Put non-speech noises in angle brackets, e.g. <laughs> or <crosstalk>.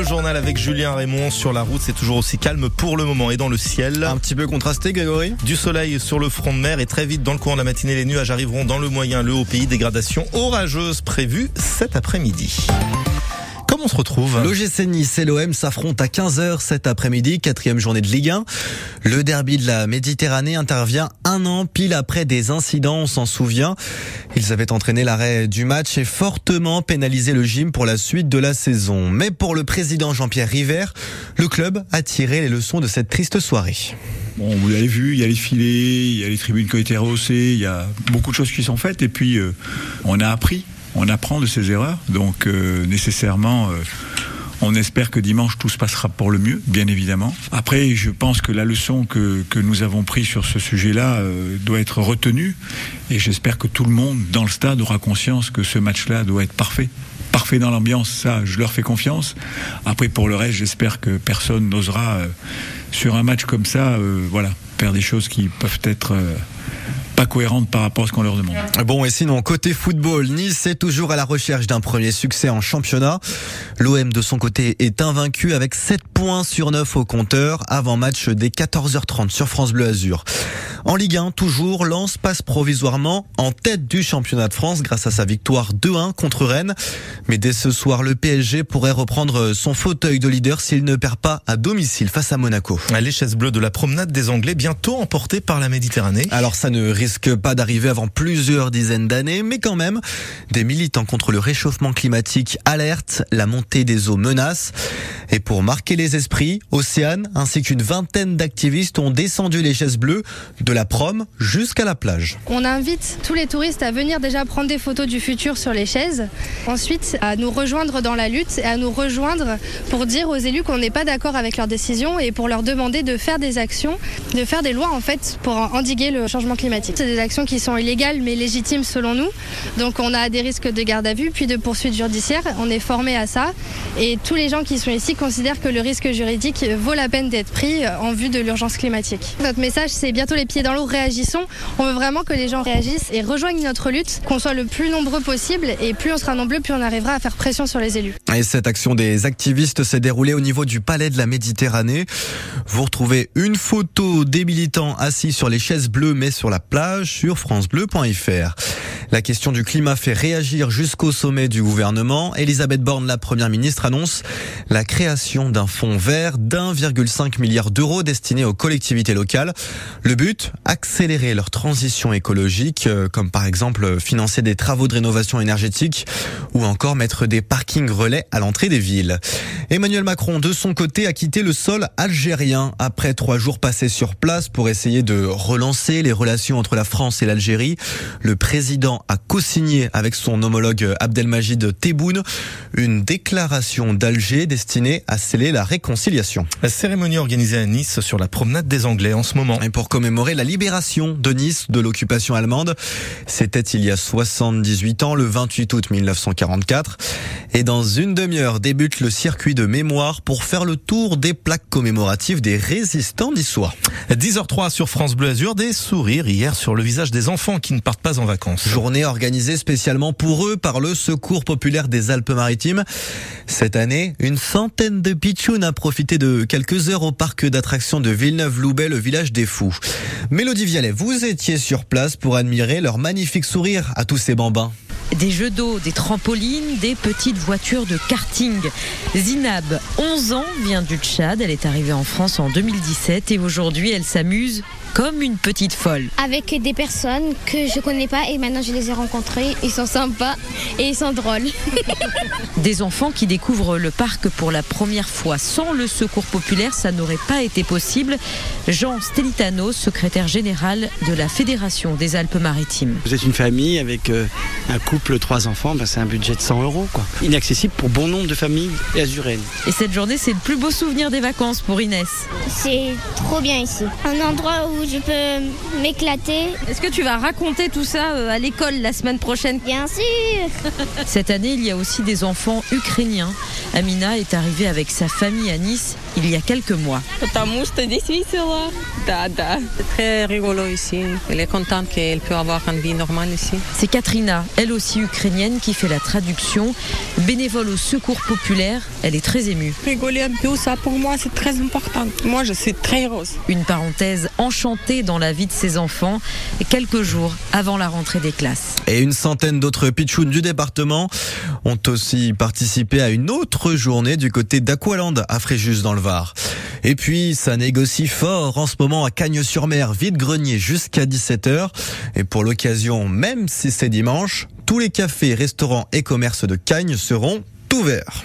Le journal avec Julien Raymond sur la route, c'est toujours aussi calme pour le moment et dans le ciel. Un petit peu contrasté, Grégory Du soleil sur le front de mer et très vite dans le courant de la matinée, les nuages arriveront dans le moyen, le haut pays. Dégradation orageuse prévue cet après-midi on se retrouve? L'OGC Nice et l'OM s'affrontent à 15h cet après-midi, quatrième journée de Ligue 1. Le derby de la Méditerranée intervient un an pile après des incidents, on s'en souvient. Ils avaient entraîné l'arrêt du match et fortement pénalisé le gym pour la suite de la saison. Mais pour le président Jean-Pierre River, le club a tiré les leçons de cette triste soirée. Bon, vous l'avez vu, il y a les filets, il y a les tribunes qui ont été rehaussées, il y a beaucoup de choses qui sont faites et puis euh, on a appris on apprend de ses erreurs. Donc euh, nécessairement, euh, on espère que dimanche tout se passera pour le mieux, bien évidemment. Après, je pense que la leçon que, que nous avons prise sur ce sujet-là euh, doit être retenue. Et j'espère que tout le monde dans le stade aura conscience que ce match-là doit être parfait. Parfait dans l'ambiance, ça, je leur fais confiance. Après, pour le reste, j'espère que personne n'osera, sur un match comme ça, voilà, faire des choses qui peuvent être cohérente par rapport à ce qu'on leur demande. Bon, et sinon, côté football, Nice est toujours à la recherche d'un premier succès en championnat. L'OM, de son côté, est invaincu avec 7 points sur 9 au compteur avant match dès 14h30 sur France Bleu Azur. En Ligue 1, toujours, Lens passe provisoirement en tête du championnat de France grâce à sa victoire 2-1 contre Rennes. Mais dès ce soir, le PSG pourrait reprendre son fauteuil de leader s'il ne perd pas à domicile face à Monaco. Les chaises bleues de la promenade des Anglais bientôt emportées par la Méditerranée. Alors ça ne risque pas d'arriver avant plusieurs dizaines d'années, mais quand même, des militants contre le réchauffement climatique alertent, la montée des eaux menace. Et pour marquer les esprits, Océane ainsi qu'une vingtaine d'activistes ont descendu les chaises bleues de la prom jusqu'à la plage. On invite tous les touristes à venir déjà prendre des photos du futur sur les chaises, ensuite à nous rejoindre dans la lutte et à nous rejoindre pour dire aux élus qu'on n'est pas d'accord avec leurs décisions et pour leur demander de faire des actions, de faire des lois en fait pour endiguer le changement climatique. C'est des actions qui sont illégales mais légitimes selon nous. Donc on a des risques de garde à vue puis de poursuites judiciaires. On est formé à ça et tous les gens qui sont ici considèrent que le risque juridique vaut la peine d'être pris en vue de l'urgence climatique. Notre message c'est bientôt les pieds dans l'eau, réagissons. On veut vraiment que les gens réagissent et rejoignent notre lutte, qu'on soit le plus nombreux possible et plus on sera nombreux, plus on arrivera à faire pression sur les élus. Et cette action des activistes s'est déroulée au niveau du palais de la Méditerranée. Vous retrouvez une photo des militants assis sur les chaises bleues mais sur la plage sur francebleu.fr. La question du climat fait réagir jusqu'au sommet du gouvernement. Elisabeth Borne, la première ministre, annonce la création d'un fonds vert d'1,5 milliard d'euros destiné aux collectivités locales. Le but, accélérer leur transition écologique, euh, comme par exemple financer des travaux de rénovation énergétique ou encore mettre des parkings relais à l'entrée des villes. Emmanuel Macron, de son côté, a quitté le sol algérien après trois jours passés sur place pour essayer de relancer les relations entre la France et l'Algérie. Le président a co-signé avec son homologue Abdelmajid Tebboune une déclaration d'Alger destinée à sceller la réconciliation. La cérémonie organisée à Nice sur la promenade des Anglais en ce moment. Et pour commémorer la libération de Nice de l'occupation allemande, c'était il y a 78 ans, le 28 août 1944. Et dans une demi-heure débute le circuit de mémoire pour faire le tour des plaques commémoratives des résistants niçois. 10h03 sur France Bleu Azur, des sourires hier sur le visage des enfants qui ne partent pas en vacances. Journée organisée spécialement pour eux par le Secours populaire des Alpes-Maritimes. Cette année, une centaine de pitchouns a profité de quelques heures au parc d'attractions de Villeneuve-Loubet, le village des fous. Mélodie Vialet, vous étiez sur place pour admirer leur magnifique sourire à tous ces bambins. Des jeux d'eau, des trampolines, des petites voitures de karting. Zinab, 11 ans, vient du Tchad. Elle est arrivée en France en 2017 et aujourd'hui elle s'amuse comme une petite folle. Avec des personnes que je connais pas et maintenant je les ai rencontrées. Ils sont sympas et ils sont drôles. <laughs> des enfants qui découvrent le parc pour la première fois. Sans le secours populaire, ça n'aurait pas été possible. Jean Stelitano, secrétaire général de la Fédération des Alpes-Maritimes. Vous êtes une famille avec euh, un couple, trois enfants, ben, c'est un budget de 100 euros. Quoi. Inaccessible pour bon nombre de familles azurennes. Et cette journée, c'est le plus beau souvenir des vacances pour Inès. C'est trop bien ici. Un endroit où je peux m'éclater. Est-ce que tu vas raconter tout ça euh, à l'école la semaine prochaine? Bien sûr Cette année, il y a aussi des enfants ukrainiens. Amina est arrivée avec sa famille à Nice il y a quelques mois. C'est très rigolo ici. Elle est contente qu'elle peut avoir une vie normale ici. C'est Katrina, elle aussi ukrainienne, qui fait la traduction. Bénévole au secours populaire, elle est très émue. Rigoler un peu, ça pour moi c'est très important. Moi je suis très heureuse. Une parenthèse enchantée dans la vie de ses enfants, quelques jours avant la rentrée des classes. Et une centaine d'autres pitchouns du département ont aussi participé à une autre journée du côté d'Aqualand à Fréjus dans Et puis, ça négocie fort en ce moment à Cagnes-sur-Mer, vide-grenier jusqu'à 17h. Et pour l'occasion, même si c'est dimanche, tous les cafés, restaurants et commerces de Cagnes seront ouverts.